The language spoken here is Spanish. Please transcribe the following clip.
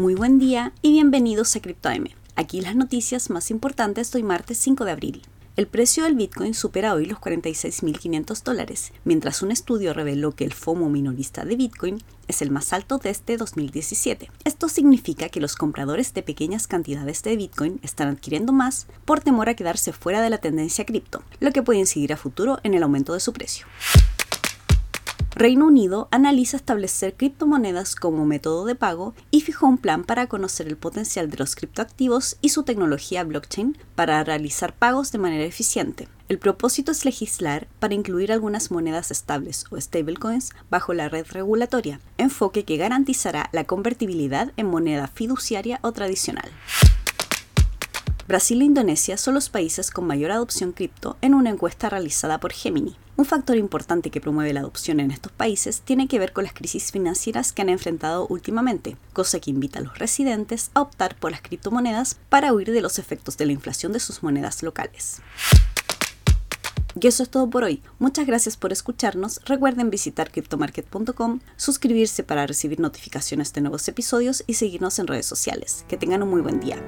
Muy buen día y bienvenidos a CryptoM. Aquí las noticias más importantes hoy martes 5 de abril. El precio del Bitcoin supera hoy los 46.500 dólares, mientras un estudio reveló que el FOMO minorista de Bitcoin es el más alto desde 2017. Esto significa que los compradores de pequeñas cantidades de Bitcoin están adquiriendo más por temor a quedarse fuera de la tendencia cripto, lo que puede incidir a futuro en el aumento de su precio. Reino Unido analiza establecer criptomonedas como método de pago y fijó un plan para conocer el potencial de los criptoactivos y su tecnología blockchain para realizar pagos de manera eficiente. El propósito es legislar para incluir algunas monedas estables o stablecoins bajo la red regulatoria, enfoque que garantizará la convertibilidad en moneda fiduciaria o tradicional. Brasil e Indonesia son los países con mayor adopción cripto en una encuesta realizada por Gemini. Un factor importante que promueve la adopción en estos países tiene que ver con las crisis financieras que han enfrentado últimamente, cosa que invita a los residentes a optar por las criptomonedas para huir de los efectos de la inflación de sus monedas locales. Y eso es todo por hoy. Muchas gracias por escucharnos. Recuerden visitar cryptomarket.com, suscribirse para recibir notificaciones de nuevos episodios y seguirnos en redes sociales. Que tengan un muy buen día.